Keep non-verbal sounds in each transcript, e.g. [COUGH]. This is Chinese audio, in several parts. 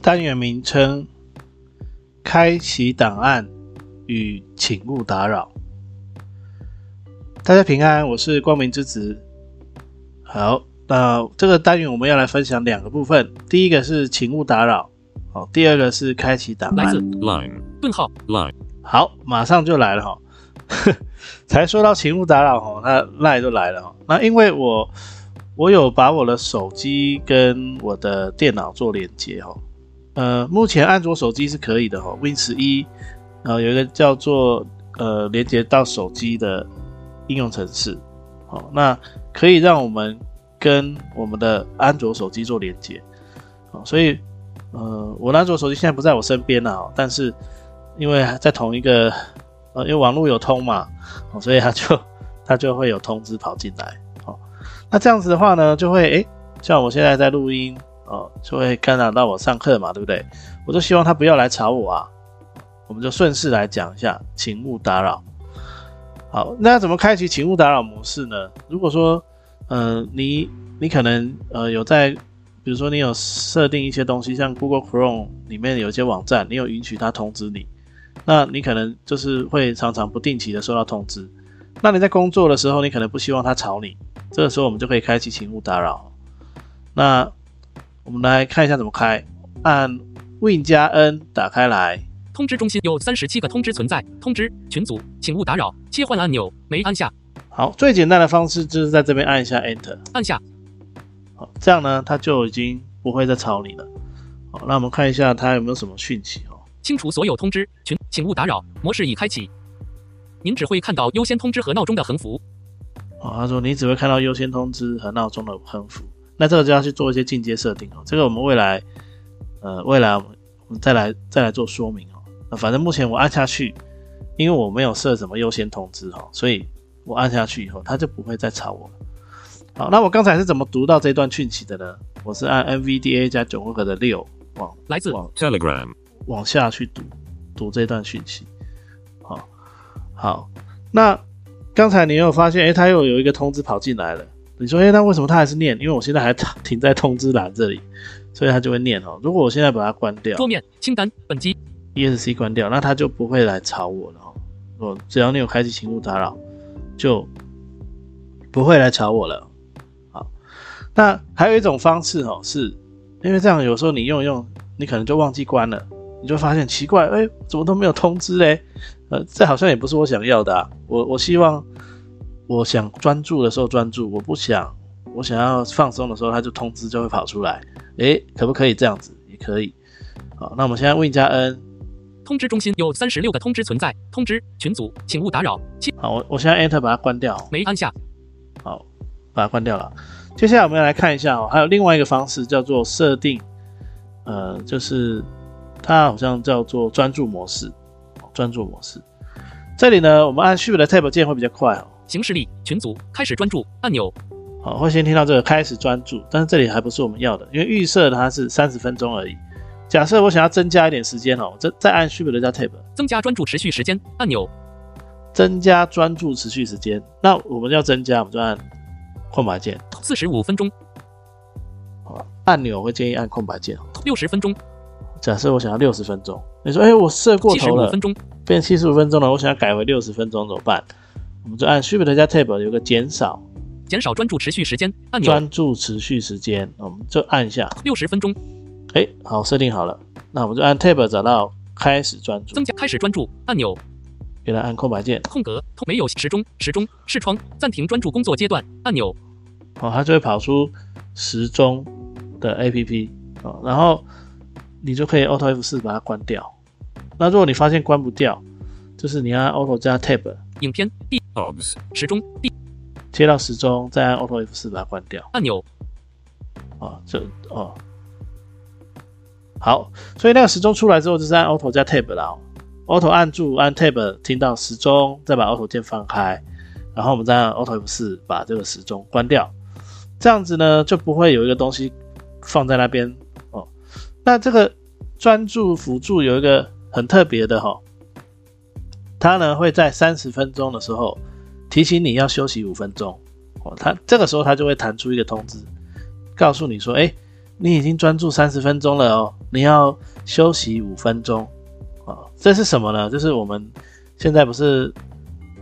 单元名称：开启档案与请勿打扰。大家平安，我是光明之子。好，那这个单元我们要来分享两个部分，第一个是请勿打扰，好，第二个是开启档案。来自 Line 顿号 Line 好，马上就来了哈。呵 [LAUGHS] 才说到请勿打扰哦，那赖就来了哈。那因为我我有把我的手机跟我的电脑做连接哈。呃，目前安卓手机是可以的哈，Win 十一，然后有一个叫做呃连接到手机的应用程式，好，那可以让我们跟我们的安卓手机做连接，哦，所以呃我的安卓手机现在不在我身边了，但是因为在同一个呃因为网络有通嘛，哦，所以它就它就会有通知跑进来，好，那这样子的话呢，就会诶，像我现在在录音。哦，就会干扰到我上课嘛，对不对？我就希望他不要来吵我啊。我们就顺势来讲一下，请勿打扰。好，那怎么开启请勿打扰模式呢？如果说，嗯，你你可能呃有在，比如说你有设定一些东西，像 Google Chrome 里面有一些网站，你有允许它通知你，那你可能就是会常常不定期的收到通知。那你在工作的时候，你可能不希望它吵你，这个时候我们就可以开启请勿打扰。那我们来看一下怎么开，按 Win 加 N 打开来。通知中心有三十七个通知存在，通知群组，请勿打扰。切换按钮没按下。好，最简单的方式就是在这边按一下 Enter，按下。好，这样呢，它就已经不会再吵你了。好，那我们看一下它有没有什么讯息哦。清除所有通知群，请勿打扰模式已开启。您只会看到优先通知和闹钟的横幅。哦，他说你只会看到优先通知和闹钟的横幅。那这个就要去做一些进阶设定哦，这个我们未来，呃，未来我们再来再来做说明哦。那反正目前我按下去，因为我没有设什么优先通知哈，所以我按下去以后，它就不会再吵我了。好，那我刚才是怎么读到这段讯息的呢？我是按 NVDA 加九个的六往来自往 Telegram 往下去读读这段讯息。好，好，那刚才你有发现，哎，他又有一个通知跑进来了。你说，哎，那为什么他还是念？因为我现在还停在通知栏这里，所以他就会念哦。如果我现在把它关掉，桌面清单本机 ESC 关掉，那他就不会来吵我了哦。哦，只要你有开启请勿打扰，就不会来吵我了。好，那还有一种方式哦，是因为这样有时候你用用，你可能就忘记关了，你就发现奇怪，哎，怎么都没有通知嘞？呃，这好像也不是我想要的啊。我我希望。我想专注的时候专注，我不想，我想要放松的时候，它就通知就会跑出来。诶，可不可以这样子？也可以。好，那我们现在 Win 加 N，通知中心有三十六个通知存在，通知群组，请勿打扰。好，我我现在 Enter 把它关掉。没按下。好，把它关掉了。接下来我们要来看一下哦，还有另外一个方式叫做设定，呃，就是它好像叫做专注模式，专注模式。这里呢，我们按 Shift 的 Tab 键会比较快哦。形式力群组开始专注按钮，好，会先听到这个开始专注，但是这里还不是我们要的，因为预设它是三十分钟而已。假设我想要增加一点时间哦，再再按 Shift 加 Tab，增加专注持续时间按钮，增加专注持续时间。那我们要增加，我们就按空白键，四十五分钟。好，按钮会建议按空白键。六十分钟。假设我想要六十分钟，你说，哎，我设过头了，变七十五分钟了，我想要改为六十分钟怎么办？我们就按 Shift 加 Tab 有个减少，减少专注持续时间按钮。专注持续时间，我们就按一下六十分钟。哎，好，设定好了。那我们就按 Tab 找到开始专注，增加开始专注按钮。给它按空白键，空格没有时钟时钟视窗暂停专注工作阶段按钮。哦，它就会跑出时钟的 APP 哦，然后你就可以 Auto F 四把它关掉。那如果你发现关不掉，就是你按 Auto 加 Tab，影片 B。Obs. 时钟 D，切到时钟，再按 Auto F 四把它关掉。按钮哦，这哦，好，所以那个时钟出来之后，就是按 Auto 加 Tab 啦、哦。Auto 按住，按 Tab 听到时钟，再把 Auto 键放开，然后我们再按 Auto F 四把这个时钟关掉。这样子呢，就不会有一个东西放在那边哦。那这个专注辅助有一个很特别的哈、哦，它呢会在三十分钟的时候提醒你要休息五分钟哦。它这个时候它就会弹出一个通知，告诉你说，哎，你已经专注三十分钟了哦，你要休息五分钟啊。这是什么呢？就是我们现在不是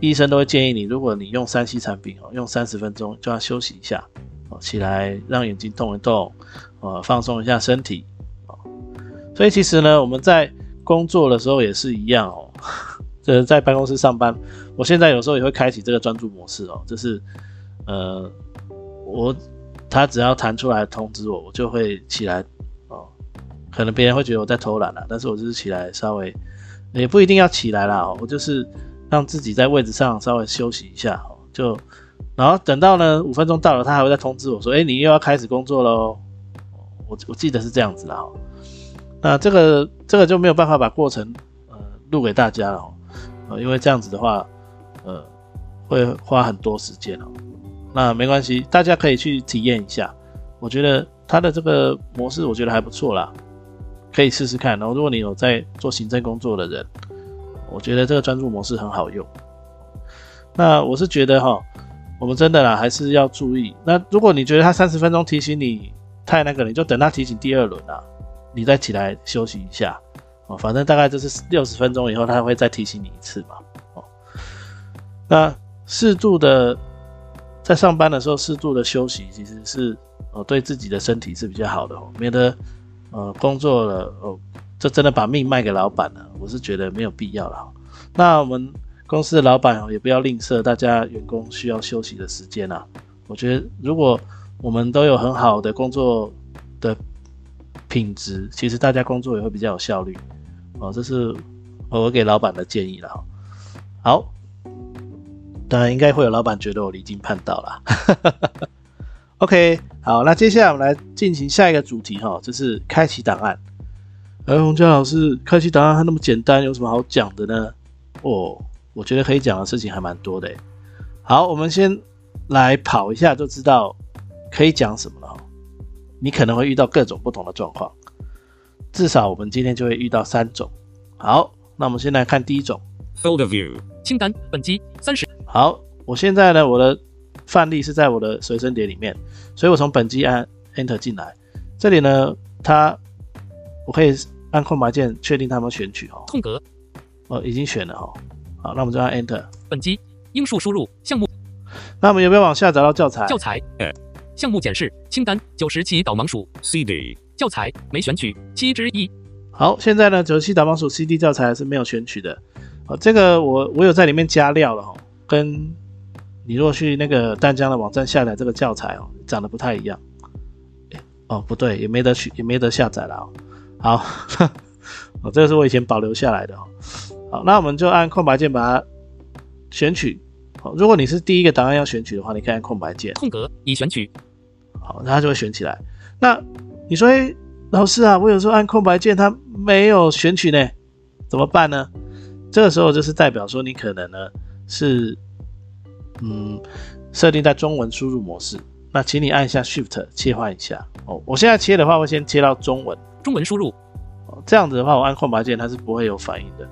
医生都会建议你，如果你用三 C 产品哦，用三十分钟就要休息一下哦，起来让眼睛动一动，呃，放松一下身体。所以其实呢，我们在工作的时候也是一样哦。这 [LAUGHS] 在办公室上班，我现在有时候也会开启这个专注模式哦，就是呃，我他只要弹出来通知我，我就会起来哦。可能别人会觉得我在偷懒啦，但是我就是起来稍微，也不一定要起来啦，哦，我就是让自己在位置上稍微休息一下哦，就然后等到呢五分钟到了，他还会再通知我说，哎，你又要开始工作喽。我我记得是这样子啦，哦，那这个这个就没有办法把过程呃录给大家了哦。呃，因为这样子的话，呃，会花很多时间哦。那没关系，大家可以去体验一下。我觉得它的这个模式，我觉得还不错啦，可以试试看。然后，如果你有在做行政工作的人，我觉得这个专注模式很好用。那我是觉得哈，我们真的啦，还是要注意。那如果你觉得它三十分钟提醒你太那个，你就等它提醒第二轮啊，你再起来休息一下。哦，反正大概就是六十分钟以后，他会再提醒你一次嘛。哦，那适度的在上班的时候适度的休息，其实是哦对自己的身体是比较好的哦，免得呃工作了哦，这真的把命卖给老板了，我是觉得没有必要了。那我们公司的老板哦，也不要吝啬大家员工需要休息的时间啊。我觉得如果我们都有很好的工作的品质，其实大家工作也会比较有效率。哦，这是我给老板的建议了。好，当然应该会有老板觉得我离经叛道啦。[LAUGHS] OK，好，那接下来我们来进行下一个主题哈，就是开启档案。而洪江老师，开启档案还那么简单，有什么好讲的呢？哦，我觉得可以讲的事情还蛮多的。好，我们先来跑一下就知道可以讲什么了。你可能会遇到各种不同的状况。至少我们今天就会遇到三种。好，那我们先来看第一种 Folder view. 清单本机三十好，我现在呢，我的范例是在我的随身碟里面，所以我从本机按 Enter 进来。这里呢，它我可以按空白键确定它们选取哦。空格哦，已经选了哦。好，那我们就按 Enter。本机英数输入项目那我们有没有往下找到教材？教材哎项目检视清单九十期导盲鼠 CD. 教材没选取七之一好，现在呢，九七导盲鼠 CD 教材是没有选取的。哦，这个我我有在里面加料了哦，跟你如果去那个淡江的网站下载这个教材哦，长得不太一样。诶哦，不对，也没得取，也没得下载了哦。好，[LAUGHS] 哦，这个是我以前保留下来的哦。好，那我们就按空白键把它选取。好，如果你是第一个档案要选取的话，你可以按空白键。空格已选取好，那它就会选起来。那你说，哎，老师啊，我有时候按空白键，它没有选取呢，怎么办呢？这个时候就是代表说你可能呢是，嗯，设定在中文输入模式。那请你按一下 Shift 切换一下。哦，我现在切的话会先切到中文。中文输入哦，这样子的话，我按空白键它是不会有反应的。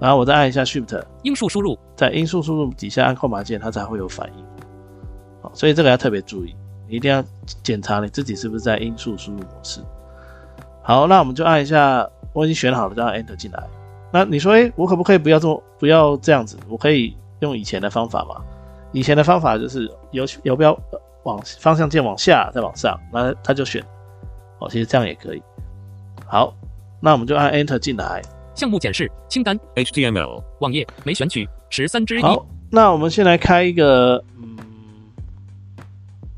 然后我再按一下 Shift，音数输入在音速输入底下按空白键，它才会有反应。好，所以这个要特别注意，你一定要检查你自己是不是在音速输入模式。好，那我们就按一下，我已经选好了，就按 Enter 进来。那你说，哎，我可不可以不要这么不要这样子？我可以用以前的方法吗？以前的方法就是游游标往方向键往下再往上，那它就选。哦，其实这样也可以。好，那我们就按 Enter 进来。项目检视清单 HTML. 网页没选取十三之一好，那我们先来开一个，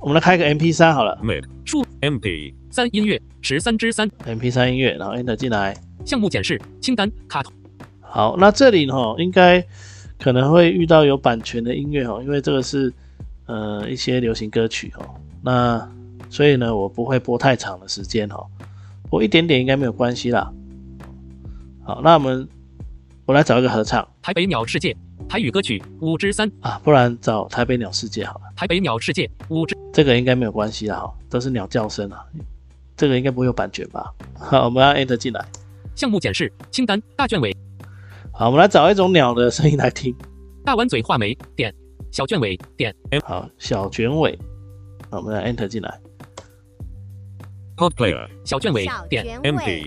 我们来开个 MP 三好了 Mid. 数 MP. 三音乐十三之三，MP 三音乐，然后 Enter 进来。项目检视清单卡通好，那这里呢，应该可能会遇到有版权的音乐哦，因为这个是呃一些流行歌曲哦，那所以呢，我不会播太长的时间哦，播一点点应该没有关系啦。好，那我们我来找一个合唱台北鸟世界台语歌曲五之三，啊，不然找台北鸟世界好了，台北鸟世界五之这个应该没有关系啦哈，都是鸟叫声啊，这个应该不会有版权吧？[LAUGHS] 好，我们要 enter 进来。项目检视清单大卷尾好，我们来找一种鸟的声音来听。大弯嘴画眉点小卷尾点好，小卷尾，好，我们来 enter 进来。Pod player. 小卷尾点 Empty.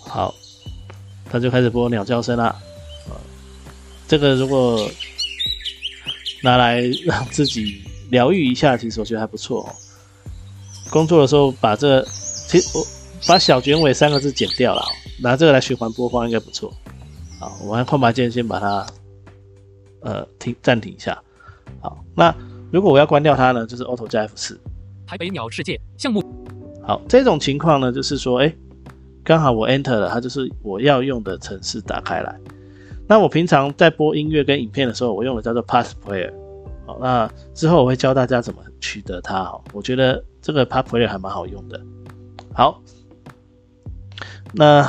好，它就开始播鸟叫声啦。这个如果拿来让自己疗愈一下，其实我觉得还不错哦。工作的时候把这，其实我把小卷尾三个字剪掉了哦，拿这个来循环播放应该不错。好，我按空白键先把它呃停暂停一下。好，那如果我要关掉它呢，就是 Auto 加 F 四。台北鸟世界项目好，这种情况呢，就是说，哎，刚好我 enter 了，它就是我要用的程式打开来。那我平常在播音乐跟影片的时候，我用的叫做 Pass Player，好，那之后我会教大家怎么取得它。哈，我觉得这个 Pass Player 还蛮好用的。好，那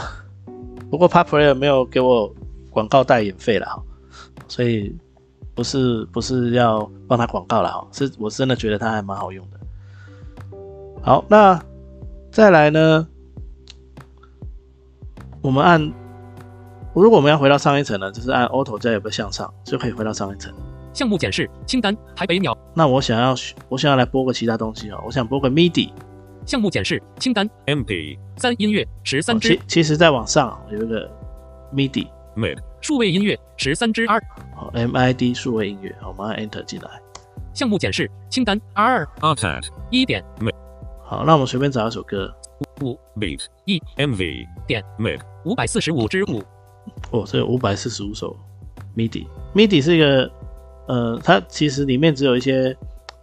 不过 Pass Player 没有给我广告代言费了，所以不是不是要帮他广告了哈，是我真的觉得它还蛮好用的。好，那再来呢？我们按，如果我们要回到上一层呢，就是按 Auto 加有个向上，就可以回到上一层。项目检视清单台北鸟那我想要，我想要来播个其他东西哦，我想播个 MIDI。项目检视清单 MP. 三音乐十三哦支其其实再往上有一个 MIDI，Mid. 数位音乐十三支 R 好 MID 数位音乐，好，我们按 Enter 进来。项目检视清单 R Artat. 一点好，那我们随便找一首歌。五 Beat. E. MV. 点 Mid. 五百四十五支五哦，这有五百四十五首 MIDI。MIDI 是一个，呃，它其实里面只有一些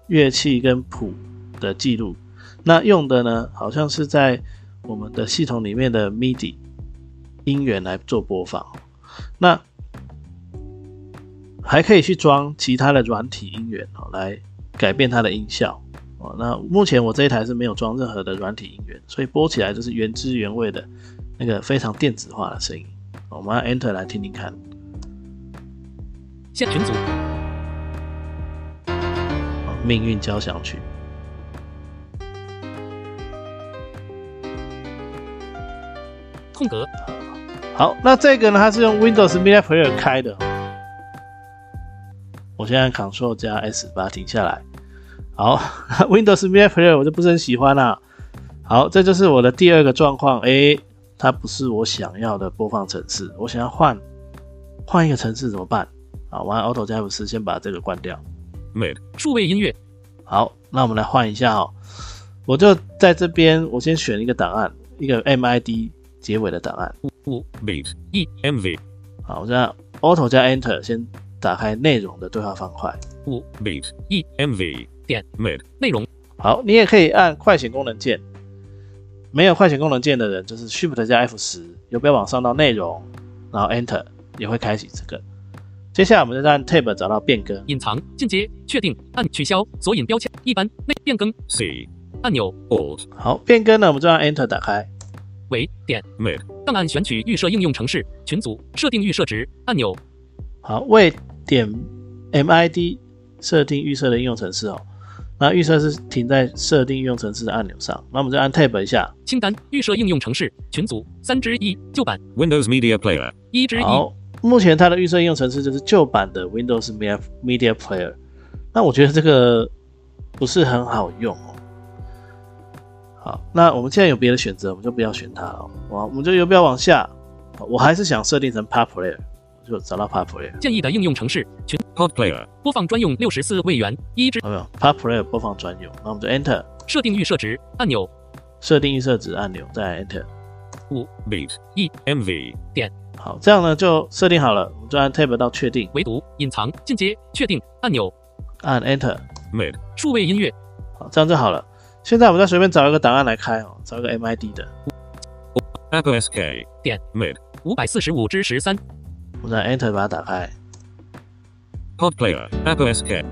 乐器跟谱的记录。那用的呢，好像是在我们的系统里面的 MIDI 音源来做播放。那还可以去装其他的软体音源哦，来改变它的音效哦。那目前我这一台是没有装任何的软体音源，所以播起来就是原汁原味的那个非常电子化的声音。我们按 Enter 来听听看。现群组哦命运交响曲。空格好，那这个呢，它是用 Windows Media Player 开的。我现在 Ctrl 加 S 把它停下来。好，Windows Media Player 我就不是很喜欢啦、好，这就是我的第二个状况。诶，它不是我想要的播放程式，我想要换换一个程式怎么办？啊，我按 Auto 加 F 四先把这个关掉。Mid. 数位音乐好，那我们来换一下哦。我就在这边，我先选一个档案，一个 MID 结尾的档案。五 Beat. E. MV. 好，我现在 Auto 加 Enter 先打开内容的对话方块。五 Beat. E. MV. 点 Mid. 内容好，你也可以按快捷功能键。没有快捷功能键的人，就是 Shift 加 F 十，游标往上到内容，然后 Enter 也会开启这个。接下来我们再按 Tab 找到变更。隐藏进阶确定按取消索引标签一般内变更 C. 按钮 Alt. 好，变更呢，我们就按 Enter 打开。为点 Make，档案选取预设应用程式群组设定预设值按钮好，为点 MID 设定预设的应用程式哦。那预设是停在设定应用程式的按钮上。那我们就按 Tab 一下。清单预设应用程式群组三之一旧版 Windows Media Player. 一之一好，目前它的预设应用程式就是旧版的 Windows Media Media Player。那我觉得这个不是很好用哦。好，那我们现在有别的选择，我们就不要选它了。我我们就游标往下，我还是想设定成 Pop Player，就找到 Pop Player。建议的应用程式群 Pod player. 播放专用六十四位元一之有没有 Pop Player 播放专用？那我们就 Enter 设定预设值按钮设定预设值按钮，再来 Enter 五。Beat. E. MV. 点好，这样呢就设定好了，我们就按 Tab 到确定，唯独隐藏进阶确定按钮按 Enter。Mid. 数位音乐好，这样就好了。现在我们再随便找一个档案来开哦，找一个 MID 的。Apple SK. 点 Mid. 五百四十五之十三，我再 Enter 把它打开。Pod Player. Apple SK.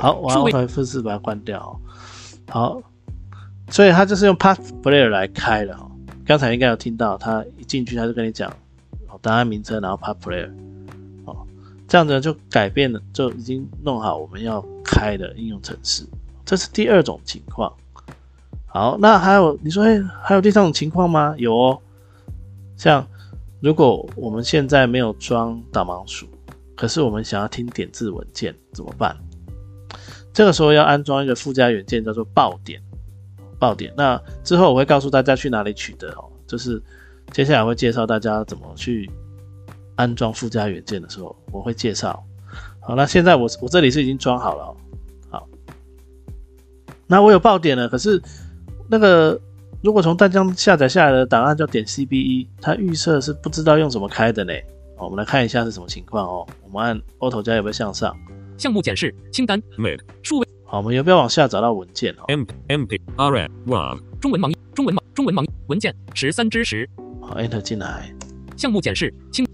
好.我数位 Auto F4 把它关掉哦。好，所以它就是用 Path Player 来开的哦。刚才应该有听到，它一进去它就跟你讲哦档案名称，然后 Path Player 哦，这样子就改变了，就已经弄好我们要开的应用程式。这是第二种情况。好，那还有你说，哎，还有第三种情况吗？有哦，像如果我们现在没有装导盲鼠，可是我们想要听点字文件怎么办？这个时候要安装一个附加元件，叫做爆点。爆点，那之后我会告诉大家去哪里取得哦。就是接下来会介绍大家怎么去安装附加元件的时候，我会介绍。好，那现在我我这里是已经装好了、哦。好，那我有爆点了，可是那个如果从淡江下载下来的档案叫点 CBE，它预设是不知道用怎么开的呢。好我们来看一下是什么情况哦。我们按 Auto 加有没有向上？项目检视清单，Mid. 数位好，我们有没有往下找到文件哦？M. MP. RM. WAV. 中文盲中文盲中文盲文件十三之十，好，Enter 进来。项目检视清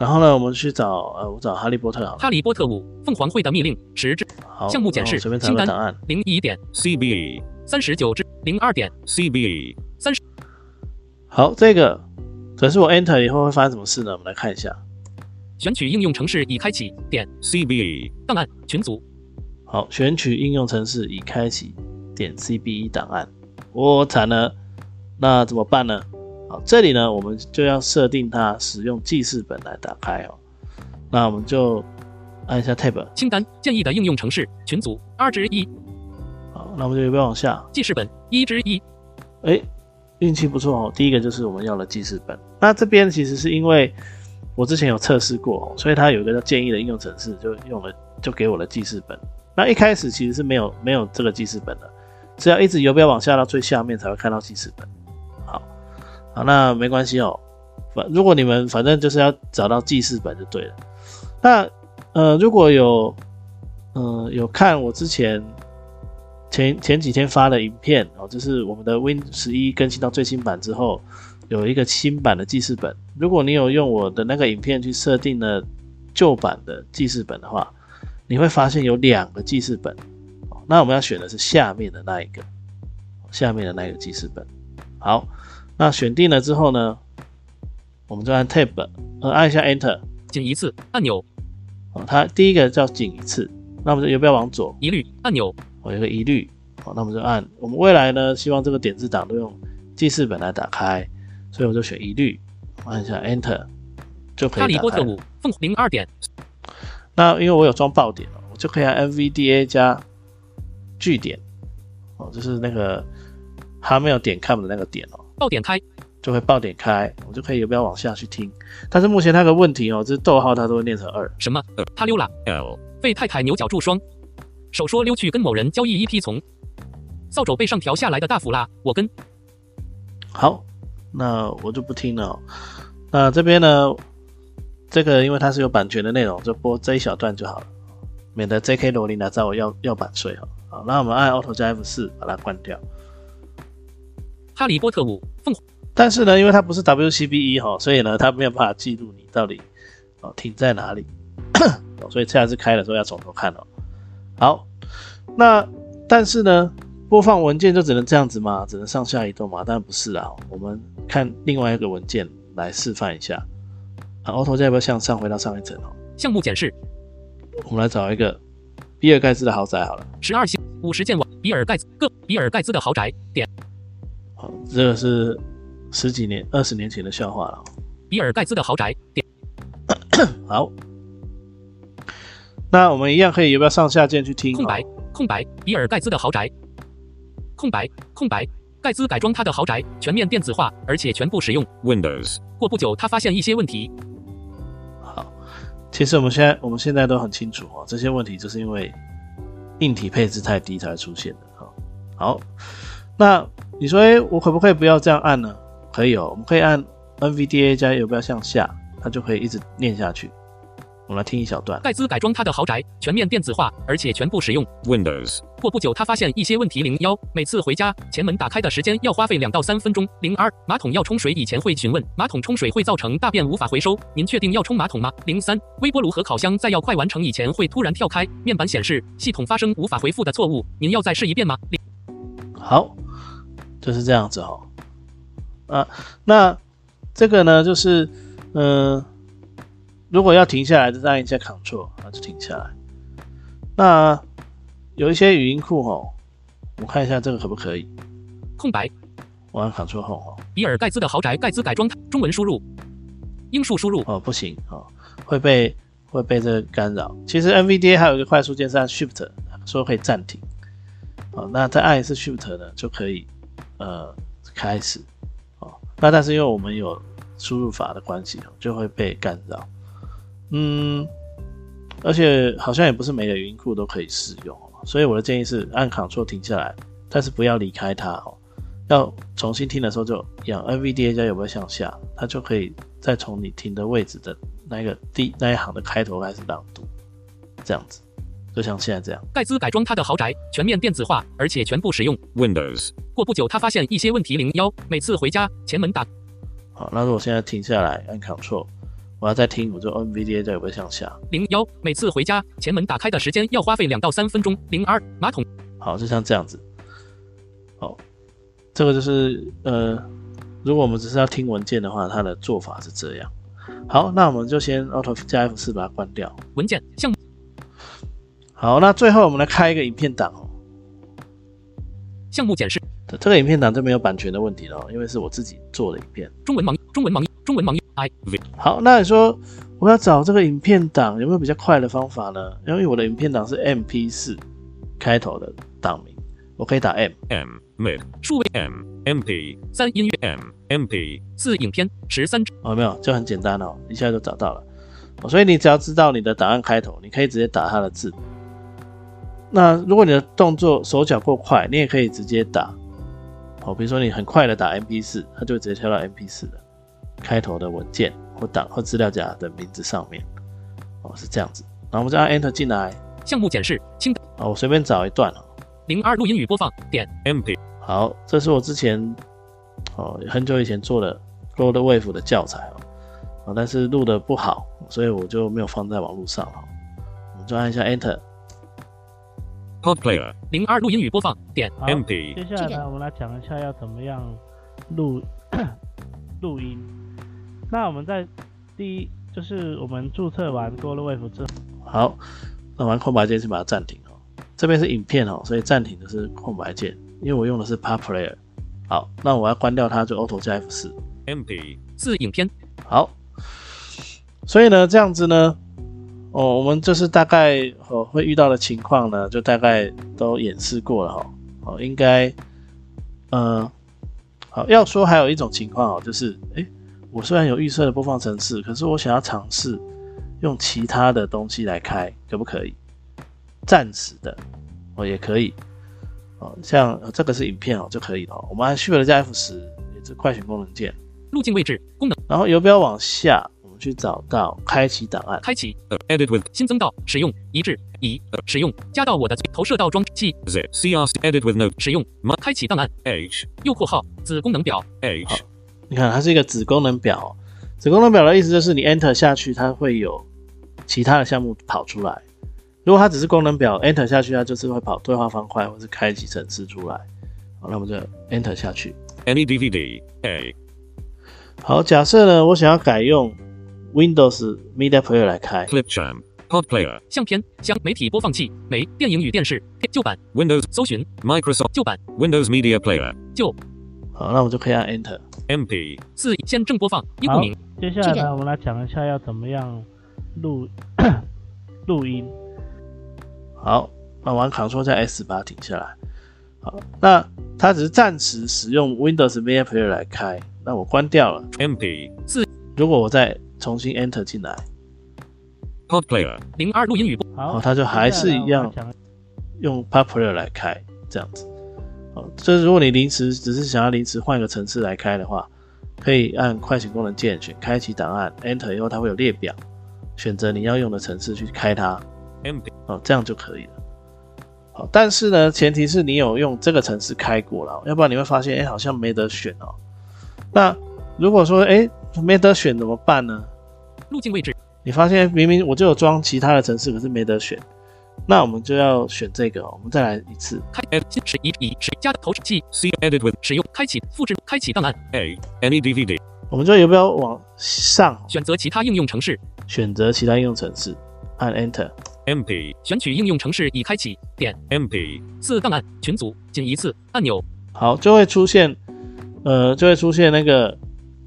然后呢，我们去找呃，我找哈利波特好了。哈利波特五凤凰会的密令十之好，项目检视随便找清单档案。零一点 CBE. 三十九至零二点 CB 三十好，这个可是我 Enter 以后会发生什么事呢？我们来看一下。选取应用程式已开启点 CBE. 档案群组好，选取应用程式已开启，点 CBE 档案。我惨了，那怎么办呢？好，这里呢，我们就要设定它使用记事本来打开哦。那我们就按一下 Tab。清单建议的应用程式群组二之一好，那我们就有没有往下？记事本一之一哎，运气不错哦。第一个就是我们要的记事本。那这边其实是因为我之前有测试过哦，所以它有一个叫建议的应用程式，就用了就给我的记事本。那一开始其实是没有没有这个记事本的，只要一直游标往下到最下面才会看到记事本。好，那没关系哦。反如果你们反正就是要找到记事本就对了。那呃，如果有呃有看我之前前前几天发的影片哦，就是我们的 Win 十一更新到最新版之后，有一个新版的记事本。如果你有用我的那个影片去设定了旧版的记事本的话，你会发现有两个记事本。那我们要选的是下面的那一个，下面的那个记事本。好，那选定了之后呢，我们就按 Tab，呃，按一下 Enter。仅一次按钮哦，它第一个叫仅一次，那我们就不要往左，一律按钮我有个一律，好，那我们就按我们未来呢，希望这个点字档都用记事本来打开，所以我就选一律，按一下 Enter 就可以打开。波特五凤零二点那因为我有装爆点了，我就可以按 NVDA 加句点，哦，就是那个还没有点 com 的那个点哦，爆点开就会爆点开，我就可以不要往下去听。但是目前它有个问题哦，就是逗号它都会念成二。什么他溜了 L. 被太太牛角注霜，手说溜去跟某人交易一批从扫帚背上调下来的大斧啦，我跟好，那我就不听了哦、那这边呢，这个因为它是有版权的内容，就播这一小段就好了，免得 J.K. 罗琳来找我要要版税哈。好，那我们按 Auto 加 F 四把它关掉。哈利波特五凤凰但是呢，因为它不是 WCBE 哈，所以呢，它没有办法记录你到底哦停在哪里，[COUGHS] 哦所以下次开的时候要从头看哦。好，那但是呢，播放文件就只能这样子吗？只能上下移动吗？当然不是啦。我们看另外一个文件来示范一下。啊，Auto 加要不要向上回到上一层哦？项目检视我们来找一个比尔盖茨的豪宅好了。十二星五十件网比尔盖茨个比尔盖茨的豪宅点好，这个是十几年、二十年前的笑话了哦。比尔盖茨的豪宅点 [COUGHS] 好，那我们一样可以要不要上下键去听？空白哦空白比尔盖茨的豪宅空白空白盖茨改装他的豪宅全面电子化，而且全部使用。Windows. 过不久，他发现一些问题，好，其实我们现在我们现在都很清楚哦，这些问题就是因为硬体配置太低才出现的。好，好，那你说，哎，我可不可以不要这样按呢？可以哦，我们可以按 NVDA 加游标向下，它就可以一直念下去。我们来听一小段。盖兹改装他的豪宅，全面电子化，而且全部使用 Windows. 过不久，他发现一些问题。零幺，每次回家，前门打开的时间要花费两到三分钟。零二，马桶要冲水以前会询问，马桶冲水会造成大便无法回收，您确定要冲马桶吗？零三，微波炉和烤箱在要快完成以前会突然跳开，面板显示系统发生无法回复的错误，您要再试一遍吗？零好，就是这样子哦。啊，那这个呢，就是嗯、呃如果要停下来，就按一下 Ctrl，那就停下来。那有一些语音库哦，我看一下这个可不可以？空白，我按 Ctrl 后哦，比尔盖茨的豪宅，盖茨改装中文输入，英数输入，哦不行哦，会被会被这个干扰。其实 NVDA 还有一个快速键是按 Shift，说可以暂停。哦，那再按一次 Shift 呢，就可以呃开始。哦，那但是因为我们有输入法的关系，就会被干扰。嗯，而且好像也不是每个语音库都可以适用，所以我的建议是按 Ctrl 停下来，但是不要离开它哦。要重新听的时候就一样，NVDA 加有没有向下，它就可以再从你停的位置的那个第那一行的开头开始朗读，这样子，就像现在这样。盖茨改装他的豪宅，全面电子化，而且全部使用。Windows. 过不久，他发现一些问题。零幺，每次回家，前门打好，那如果现在停下来按 Ctrl，我要再听，我就 NVDA 加有没有向下。零幺，每次回家，前门打开的时间要花费两到三分钟。零二，马桶好，就像这样子。好，这个就是呃，如果我们只是要听文件的话，它的做法是这样。好，那我们就先 Auto 加 F 四把它关掉。文件项目好，那最后我们来开一个影片档哦。项目检视这这个影片档就没有版权的问题了哦，因为是我自己做的影片。中文盲中文盲中文盲 I V 好，那你说我要找这个影片档有没有比较快的方法呢？因为我的影片档是 MP 四开头的档名，我可以打 M。M. Mid. 数位 M. MP. 三音乐 M. MP. 四影片十三哦，没有，就很简单哦，一下就找到了。哦所以你只要知道你的档案开头，你可以直接打它的字。那如果你的动作手脚够快，你也可以直接打。好，比如说你很快的打 MP 四，它就会直接跳到 MP 四的开头的文件或档或资料夹的名字上面。哦，是这样子。然后我们再按 Enter 进来。项目检视清啊，我随便找一段哦。零二录音与播放点 MP. 好，这是我之前哦很久以前做的 Gold Wave 的教材哦，啊，但是录的不好，所以我就没有放在网络上了。我们就按一下 Enter。Pod Player. 零二录音与播放点好 MP. 接下来呢，我们来讲一下要怎么样录 [COUGHS] 录音。那我们在第一就是我们注册完 Go Wave 之后，好，那玩空白键先把它暂停哦。这边是影片哦，所以暂停的是空白键，因为我用的是 Pod Player。好，那我要关掉它，就 Auto 加 f 四 mp 是影片好，所以呢，这样子呢，哦，我们就是大概哦会遇到的情况呢，就大概都演示过了哈、哦。哦，应该，呃，好，要说还有一种情况哦，就是，诶，我虽然有预设的播放程式，可是我想要尝试用其他的东西来开，可不可以？暂时的哦，也可以。哦，像呃这个是影片哦就可以了哦。我们按 Shift 加 F 十，也是快选功能键。路径位置功能然后游标往下，去找到开启档案。开启 Uh, edit with 新增到使用一致一使用加到我的投射到装置器 Z. CRC. Edit with note. 使用开启档案 H. 右括号子功能表 H. 你看，它是一个子功能表哦。子功能表的意思就是你 Enter 下去，它会有其他的项目跑出来。如果它只是功能表，Enter 下去，它就是会跑对话方块或是开启程式出来。好，那我们就 Enter 下去。Any DVD. A. 好，假设呢，我想要改用 Windows Media Player 来开，Clip Champ. Pod Player. 相片相媒体播放器媒电影与电视旧版 Windows. 搜寻 Microsoft. 旧版 Windows Media Player. 旧好，那我们就可以按 Enter。MP. 四先正播放一不好明，接下来呢，我们来讲一下要怎么样录录音。好，那我按 Ctrl 加 S 把它停下来。好，那它只是暂时使用 Windows Media Player 来开，那我关掉了。MP. 四如果我再重新 Enter 进来，Pod Player. 零二录音语播好，哦它就还是一样接下来我们来讲用 Popular 来开，这样子。哦，就是如果你临时只是想要临时换一个程式来开的话，可以按快捷功能键选开启档案，Enter 以后它会有列表，选择你要用的程式去开它，MP. 哦，这样就可以了。好，但是呢，前提是你有用这个程式开过了，要不然你会发现，哎，好像没得选哦。那如果说，哎，没得选怎么办呢？路径位置，你发现明明我就有装其他的城市，可是没得选，那我们就要选这个、哦。我们再来一次，开新使一以使加投器 C. Edit with 使用开启复制开启档案，A. Any DVD. 我们就要不要往上哦选择其他应用城市，选择其他应用城市，按 Enter。MP. 选取应用城市已开启，点 MP. 四档案群组仅一次按钮，好，就会出现，呃，就会出现那个，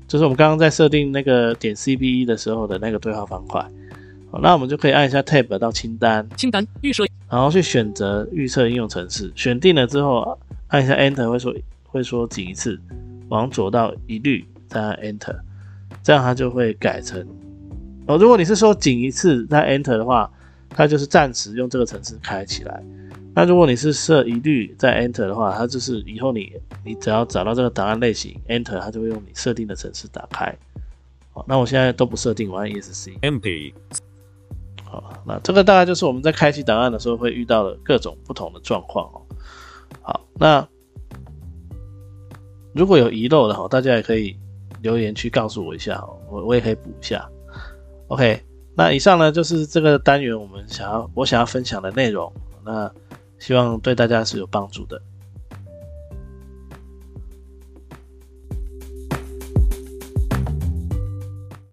就是我们刚刚在设定那个点 C B E 的时候的那个对话方块。好，那我们就可以按一下 Tab 到清单，清单预设然后去选择预测应用程式，选定了之后按一下 Enter 会说会说仅一次，往左到一律再按 Enter，这样它就会改成哦。如果你是说仅一次再 Enter 的话，它就是暂时用这个程式开起来。那如果你是设一律在 Enter 的话，它就是以后你你只要找到这个档案类型 Enter，它就会用你设定的程式打开。好，那我现在都不设定，我按 ESC。MP. 好，那这个大概就是我们在开启档案的时候会遇到的各种不同的状况哦。好，那如果有遗漏的哈，大家也可以留言去告诉我一下哦，我我也可以补一下。OK，那以上呢就是这个单元我们想要我想要分享的内容，那希望对大家是有帮助的。